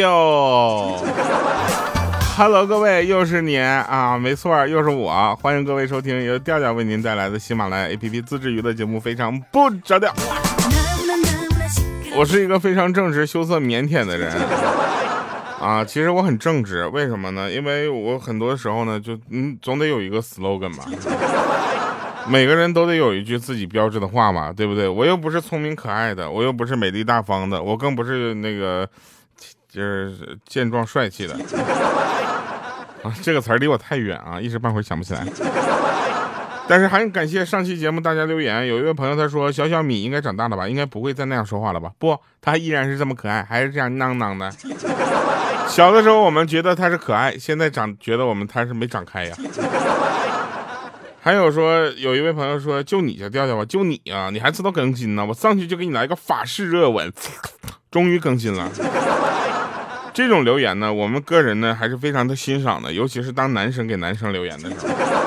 哟，Hello，各位，又是你啊，没错，又是我，欢迎各位收听由调调为您带来的喜马拉雅 APP 自制娱乐节目《非常不着调》。我是一个非常正直、羞涩、腼腆的人 啊，其实我很正直，为什么呢？因为我很多时候呢，就嗯，总得有一个 slogan 吧。每个人都得有一句自己标志的话嘛，对不对？我又不是聪明可爱的，我又不是美丽大方的，我更不是那个就是健壮帅气的 啊。这个词儿离我太远啊，一时半会儿想不起来。但是还感谢上期节目大家留言，有一位朋友他说小小米应该长大了吧，应该不会再那样说话了吧？不，他依然是这么可爱，还是这样囔囔的。小的时候我们觉得他是可爱，现在长觉得我们他是没长开呀。还有说，有一位朋友说，就你家调调吧，就你啊，你还知道更新呢？我上去就给你来个法式热吻，终于更新了。这种留言呢，我们个人呢还是非常的欣赏的，尤其是当男生给男生留言的时候。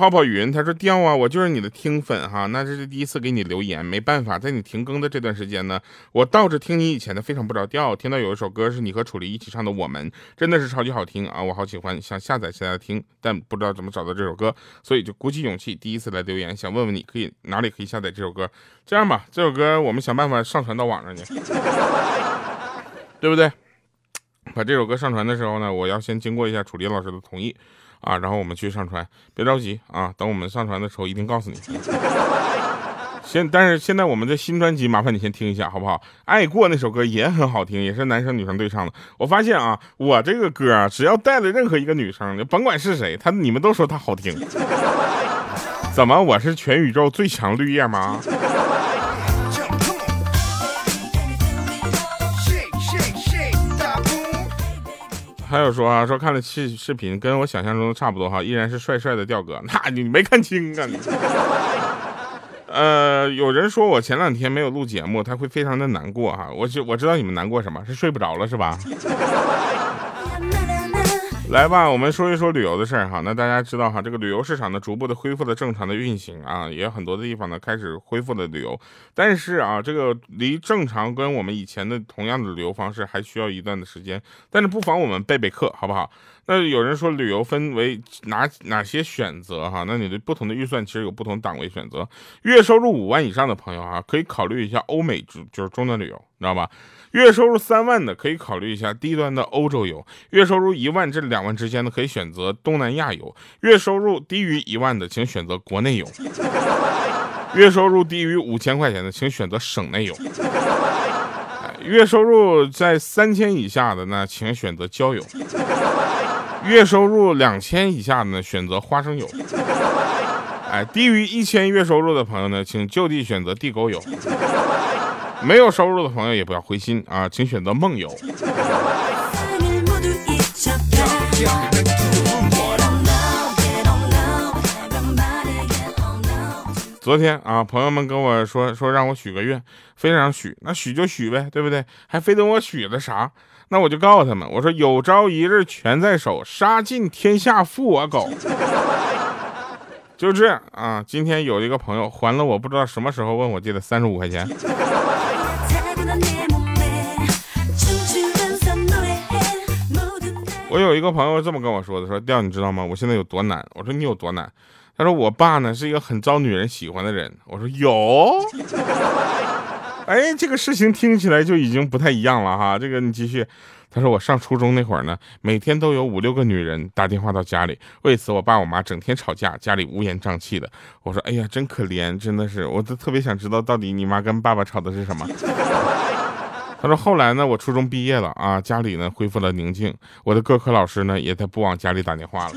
泡泡云，他说掉啊，我就是你的听粉哈，那这是第一次给你留言，没办法，在你停更的这段时间呢，我倒着听你以前的非常不着调，听到有一首歌是你和楚离一起唱的《我们》，真的是超级好听啊，我好喜欢，想下载下来听，但不知道怎么找到这首歌，所以就鼓起勇气第一次来留言，想问问你可以哪里可以下载这首歌？这样吧，这首歌我们想办法上传到网上去，对不对？把这首歌上传的时候呢，我要先经过一下楚离老师的同意。啊，然后我们去上传，别着急啊，等我们上传的时候一定告诉你。现但是现在我们的新专辑，麻烦你先听一下好不好？爱过那首歌也很好听，也是男生女生对唱的。我发现啊，我这个歌，只要带了任何一个女生，甭管是谁，他你们都说他好听。怎么我是全宇宙最强绿叶吗？还有说啊，说看了视视频，跟我想象中的差不多哈，依然是帅帅的调哥。那你没看清啊你？呃，有人说我前两天没有录节目，他会非常的难过哈。我知我知道你们难过什么，是睡不着了是吧？来吧，我们说一说旅游的事儿哈。那大家知道哈，这个旅游市场呢，逐步的恢复了正常的运行啊，也有很多的地方呢开始恢复了旅游。但是啊，这个离正常跟我们以前的同样的旅游方式还需要一段的时间。但是不妨我们备备课，好不好？那有人说旅游分为哪哪些选择哈？那你的不同的预算其实有不同档位选择。月收入五万以上的朋友啊，可以考虑一下欧美就就是中端旅游，你知道吧？月收入三万的可以考虑一下低端的欧洲游，月收入一万至两万之间的可以选择东南亚游，月收入低于一万的请选择国内游，月收入低于五千块钱的请选择省内游，月收入在三千以下的呢请选择郊游，月收入两千以下的呢选择花生油，哎，低于一千月收入的朋友呢请就地选择地沟油。没有收入的朋友也不要灰心啊，请选择梦游。昨天啊，朋友们跟我说说让我许个愿，非常许，那许就许呗，对不对？还非得我许的啥？那我就告诉他们，我说有朝一日权在手，杀尽天下负我狗。就这样啊，今天有一个朋友还了我不知道什么时候问我借的三十五块钱。我有一个朋友这么跟我说的，说调你知道吗？我现在有多难？我说你有多难？他说我爸呢是一个很招女人喜欢的人。我说有。哎，这个事情听起来就已经不太一样了哈。这个你继续。他说我上初中那会儿呢，每天都有五六个女人打电话到家里，为此我爸我妈整天吵架，家里乌烟瘴气的。我说哎呀，真可怜，真的是，我都特别想知道到底你妈跟爸爸吵的是什么。他说后来呢，我初中毕业了啊，家里呢恢复了宁静，我的各科老师呢也在不往家里打电话了。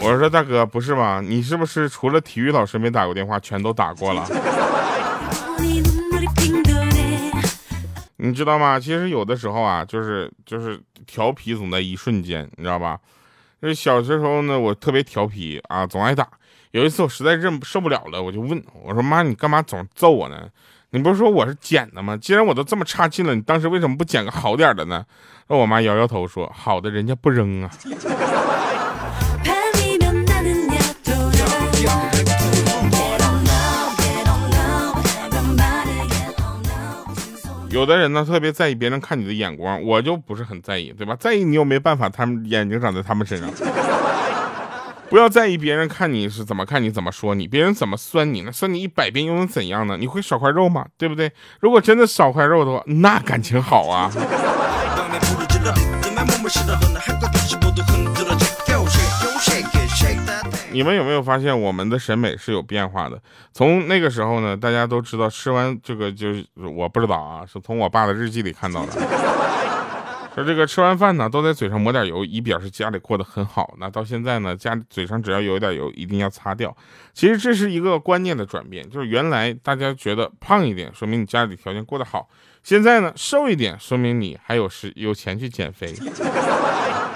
我说大哥，不是吧？你是不是除了体育老师没打过电话，全都打过了？你知道吗？其实有的时候啊，就是就是调皮总在一瞬间，你知道吧？就是小时候呢，我特别调皮啊，总挨打。有一次我实在忍受不了了，我就问我说：“妈，你干嘛总揍我呢？你不是说我是捡的吗？既然我都这么差劲了，你当时为什么不捡个好点的呢？”那我妈摇摇头说：“好的人家不扔啊。”有的人呢特别在意别人看你的眼光，我就不是很在意，对吧？在意你又没办法，他们眼睛长在他们身上。不要在意别人看你是怎么看你怎么说你，别人怎么酸你呢？酸你一百遍又能怎样呢？你会少块肉吗？对不对？如果真的少块肉的话，那感情好啊。你们有没有发现我们的审美是有变化的？从那个时候呢，大家都知道吃完这个就是我不知道啊，是从我爸的日记里看到的。说这个吃完饭呢，都在嘴上抹点油，以表示家里过得很好。那到现在呢，家里嘴上只要有一点油，一定要擦掉。其实这是一个观念的转变，就是原来大家觉得胖一点，说明你家里条件过得好；现在呢，瘦一点，说明你还有时有钱去减肥，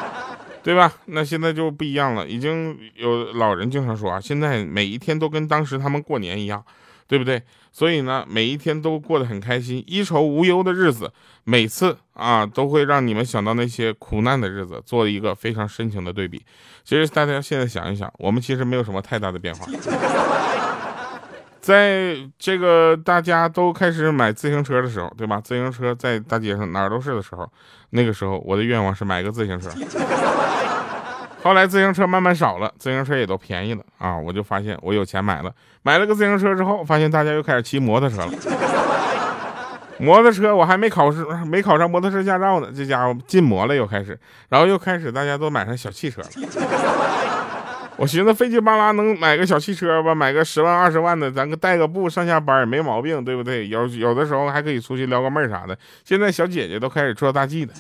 对吧？那现在就不一样了，已经有老人经常说啊，现在每一天都跟当时他们过年一样。对不对？所以呢，每一天都过得很开心，衣愁无忧的日子，每次啊都会让你们想到那些苦难的日子，做一个非常深情的对比。其实大家现在想一想，我们其实没有什么太大的变化。在这个大家都开始买自行车的时候，对吧？自行车在大街上哪儿都是的时候，那个时候我的愿望是买个自行车。后来自行车慢慢少了，自行车也都便宜了啊！我就发现我有钱买了，买了个自行车之后，发现大家又开始骑摩托车了。摩托车我还没考试，没考上摩托车驾照呢，这家伙禁摩了又开始，然后又开始大家都买上小汽车了。我寻思费劲巴拉能买个小汽车吧，买个十万二十万的，咱个带个步上下班也没毛病，对不对？有有的时候还可以出去撩个妹啥的。现在小姐姐都开始做大 G 了。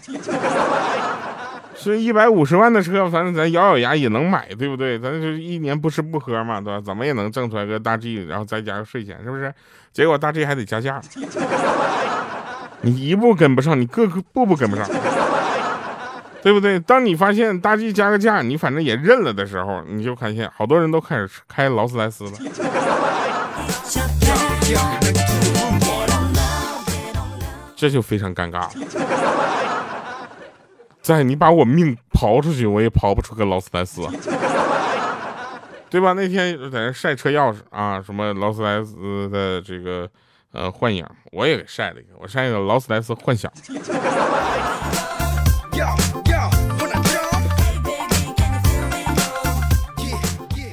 是一百五十万的车，反正咱咬咬牙也能买，对不对？咱就一年不吃不喝嘛，对吧？怎么也能挣出来个大 G，然后再加个税钱，是不是？结果大 G 还得加价，你一步跟不上，你各个步步跟不上，对不对？当你发现大 G 加个价，你反正也认了的时候，你就发现好多人都开始开劳斯莱斯了，这就非常尴尬了。在你把我命刨出去，我也刨不出个劳斯莱斯，对吧？那天在那晒车钥匙啊，什么劳斯莱斯的这个呃幻影，我也给晒了一个，我晒一个劳斯莱斯幻想。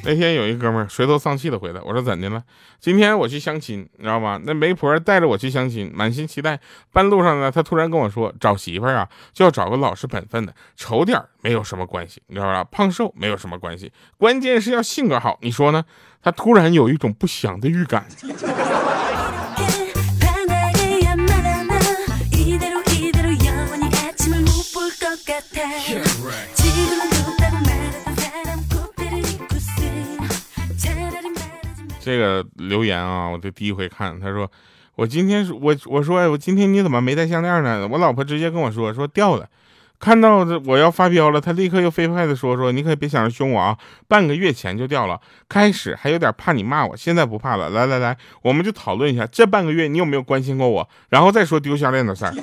那天有一哥们儿垂头丧气的回来，我说怎的了？今天我去相亲，你知道吗？那媒婆带着我去相亲，满心期待。半路上呢，他突然跟我说，找媳妇儿啊，就要找个老实本分的，丑点儿没有什么关系，你知道吧？胖瘦没有什么关系，关键是要性格好。你说呢？他突然有一种不祥的预感。这个留言啊，我就第一回看。他说：“我今天我我说我今天你怎么没戴项链呢？”我老婆直接跟我说：“说掉了。”看到这我要发飙了，他立刻又飞快的说：“说你可别想着凶我啊，半个月前就掉了。开始还有点怕你骂我，现在不怕了。来来来，我们就讨论一下这半个月你有没有关心过我，然后再说丢项链的事儿。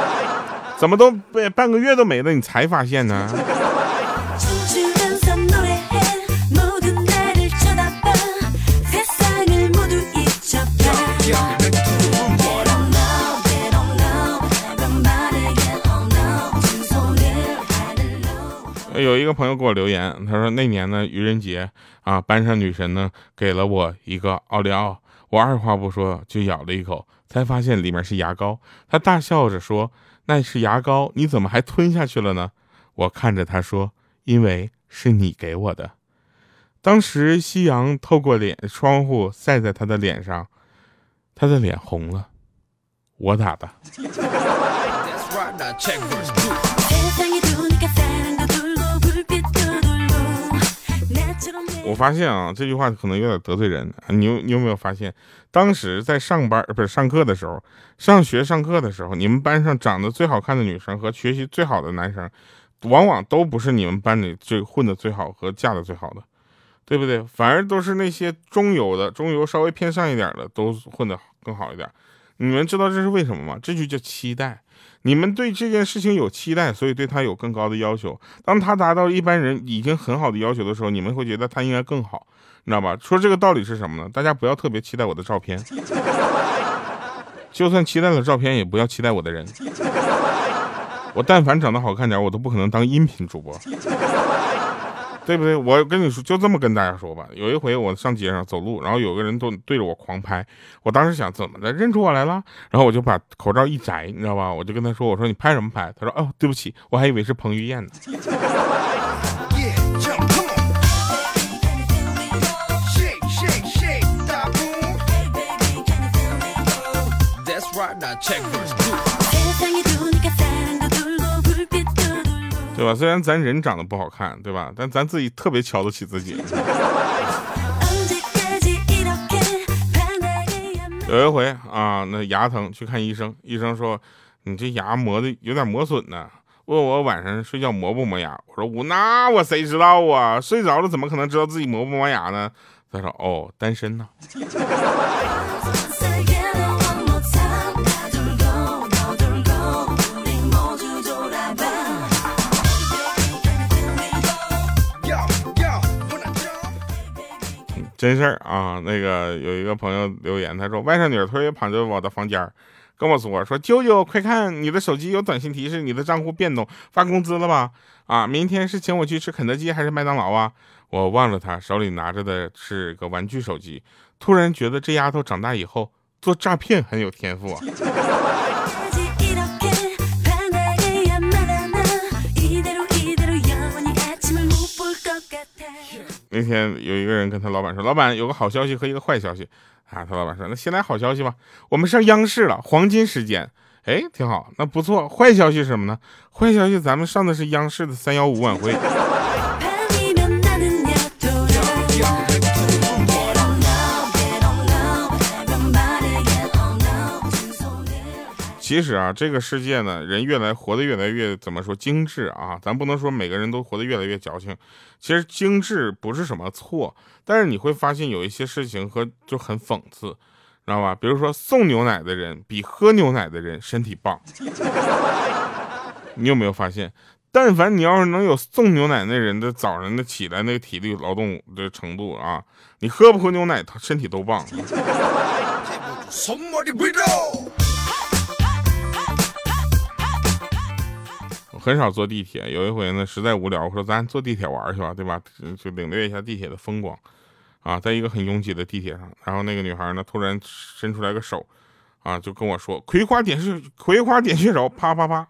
怎么都被半个月都没了，你才发现呢？”有一个朋友给我留言，他说那年呢愚人节啊，班上女神呢给了我一个奥利奥，我二话不说就咬了一口，才发现里面是牙膏。他大笑着说：“那是牙膏，你怎么还吞下去了呢？”我看着他说：“因为是你给我的。”当时夕阳透过脸窗户晒在他的脸上，他的脸红了。我打的。发现啊，这句话可能有点得罪人。你有你有没有发现，当时在上班不是上课的时候，上学上课的时候，你们班上长得最好看的女生和学习最好的男生，往往都不是你们班里最混的最好和嫁的最好的，对不对？反而都是那些中游的，中游稍微偏上一点的，都混得更好一点。你们知道这是为什么吗？这就叫期待。你们对这件事情有期待，所以对他有更高的要求。当他达到一般人已经很好的要求的时候，你们会觉得他应该更好，你知道吧？说这个道理是什么呢？大家不要特别期待我的照片，就算期待了照片，也不要期待我的人。我但凡长得好看点，我都不可能当音频主播，对不对？我跟你说，就这么跟大家说吧。有一回我上街上走路，然后有个人都对着我狂拍，我当时想怎么的，认出我来了？然后我就把口罩一摘，你知道吧？我就跟他说：“我说你拍什么拍？”他说：“哦，对不起，我还以为是彭于晏呢。”对吧？虽然咱人长得不好看，对吧？但咱自己特别瞧得起自己。有一回啊，那牙疼去看医生，医生说你这牙磨的有点磨损呢，问我晚上睡觉磨不磨牙。我说我那我谁知道啊？睡着了怎么可能知道自己磨不磨牙呢？他说哦，单身呢。真事儿啊，那个有一个朋友留言，他说外甥女突然跑进我的房间，跟我说说舅舅，快看你的手机有短信提示，你的账户变动，发工资了吧？啊，明天是请我去吃肯德基还是麦当劳啊？我望着他手里拿着的是个玩具手机，突然觉得这丫头长大以后做诈骗很有天赋啊。那天有一个人跟他老板说：“老板有个好消息和一个坏消息啊。”他老板说：“那先来好消息吧，我们上央视了，黄金时间，哎，挺好，那不错。坏消息是什么呢？坏消息咱们上的是央视的三幺五晚会。”其实啊，这个世界呢，人越来活得越来越怎么说精致啊？咱不能说每个人都活得越来越矫情。其实精致不是什么错，但是你会发现有一些事情和就很讽刺，知道吧？比如说送牛奶的人比喝牛奶的人身体棒。你有没有发现？但凡你要是能有送牛奶那人的早上的起来那个体力劳动的程度啊，你喝不喝牛奶，他身体都棒。很少坐地铁，有一回呢，实在无聊，我说咱坐地铁玩去吧，对吧？就领略一下地铁的风光，啊，在一个很拥挤的地铁上，然后那个女孩呢，突然伸出来个手，啊，就跟我说葵花点穴，葵花点穴手，啪啪啪。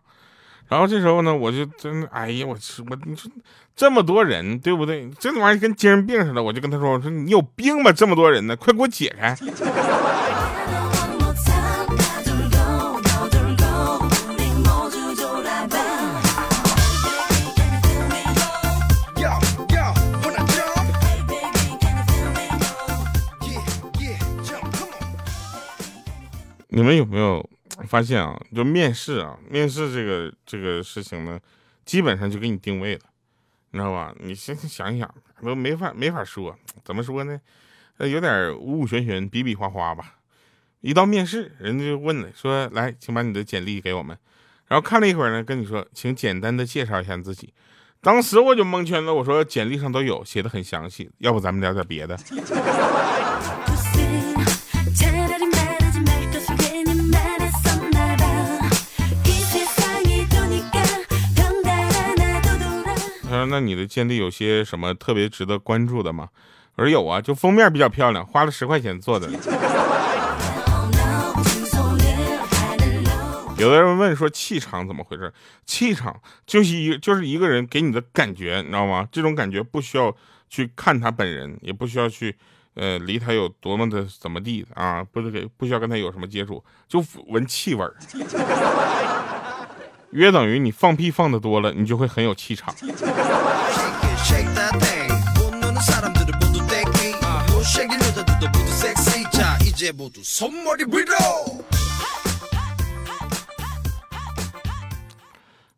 然后这时候呢，我就真，哎呀，我去我你说这么多人，对不对？这玩意儿跟精神病似的，我就跟他说，我说你有病吧？这么多人呢，快给我解开。你们有没有发现啊？就面试啊，面试这个这个事情呢，基本上就给你定位了，你知道吧？你先想一想，都没法没法说，怎么说呢？有点五五玄玄，比比划划吧。一到面试，人家就问了，说来，请把你的简历给我们。然后看了一会儿呢，跟你说，请简单的介绍一下自己。当时我就蒙圈了，我说简历上都有，写的很详细，要不咱们聊点别的。那你的简历有些什么特别值得关注的吗？我说有啊，就封面比较漂亮，花了十块钱做的。有的人问说气场怎么回事？气场就是一就是一个人给你的感觉，你知道吗？这种感觉不需要去看他本人，也不需要去呃离他有多么的怎么地啊，不是给不需要跟他有什么接触，就闻气味儿。约等于你放屁放的多了，你就会很有气场。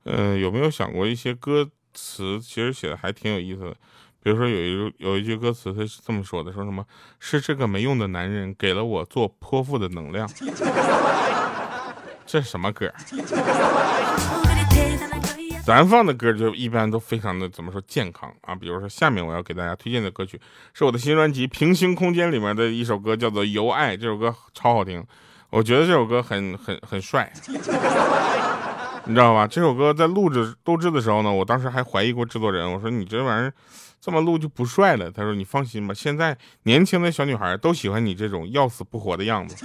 嗯，有没有想过一些歌词其实写的还挺有意思的？比如说有一有一句歌词，他是这么说的：说什么是这个没用的男人给了我做泼妇的能量。这是什么歌？咱放的歌就一般都非常的怎么说健康啊？比如说下面我要给大家推荐的歌曲，是我的新专辑《平行空间》里面的一首歌，叫做《由爱》。这首歌超好听，我觉得这首歌很很很帅，你知道吧？这首歌在录制录制的时候呢，我当时还怀疑过制作人，我说你这玩意儿这么录就不帅了。他说你放心吧，现在年轻的小女孩都喜欢你这种要死不活的样子。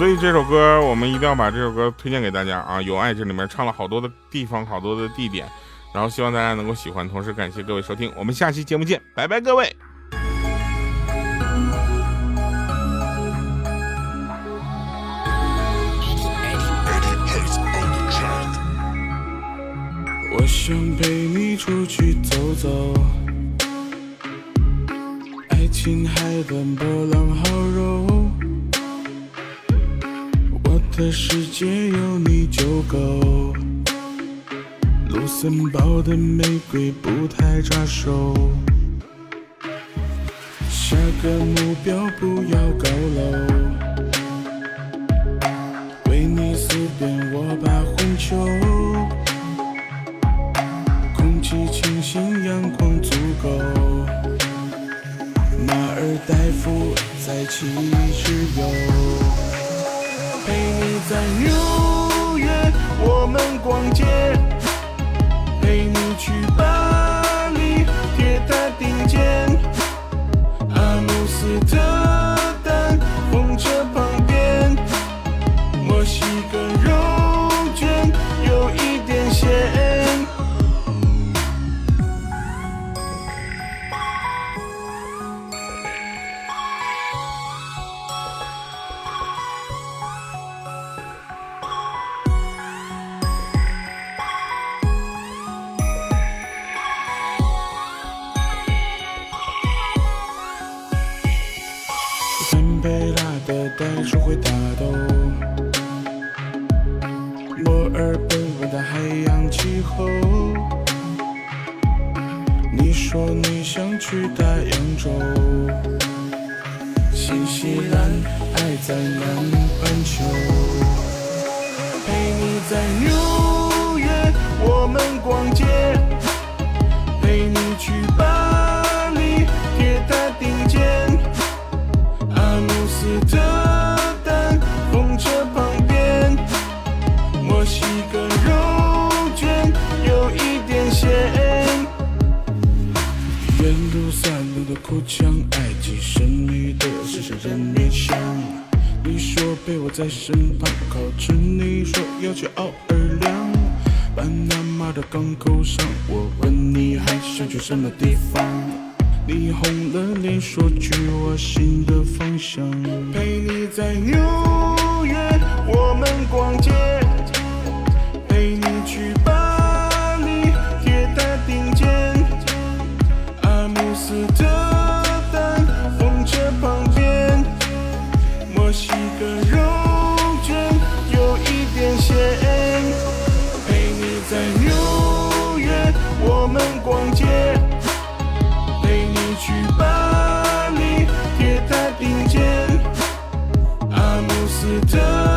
所以这首歌我们一定要把这首歌推荐给大家啊！有爱这里面唱了好多的地方，好多的地点，然后希望大家能够喜欢，同时感谢各位收听，我们下期节目见，拜拜各位。我想陪你出去走走，爱琴海奔波浪好柔，的世界有你就够。卢森堡的玫瑰不太扎手，下个目标不要高楼，威尼斯边我把环球。气清新，阳光足够。马尔代夫在其之游，陪你在纽约，我们逛街，陪你去在纽约，我们逛街，陪你去巴黎，铁塔顶尖，阿姆斯特丹风车旁边，墨西哥肉卷有一点咸。远处散落的哭腔，爱情胜利的是谁人面像？说陪我在身旁，靠着你说要去奥尔良，巴拿马的港口上。我问你还想去什么地方？你红了脸说去我新的方向。陪你在纽约，我们逛街，listen to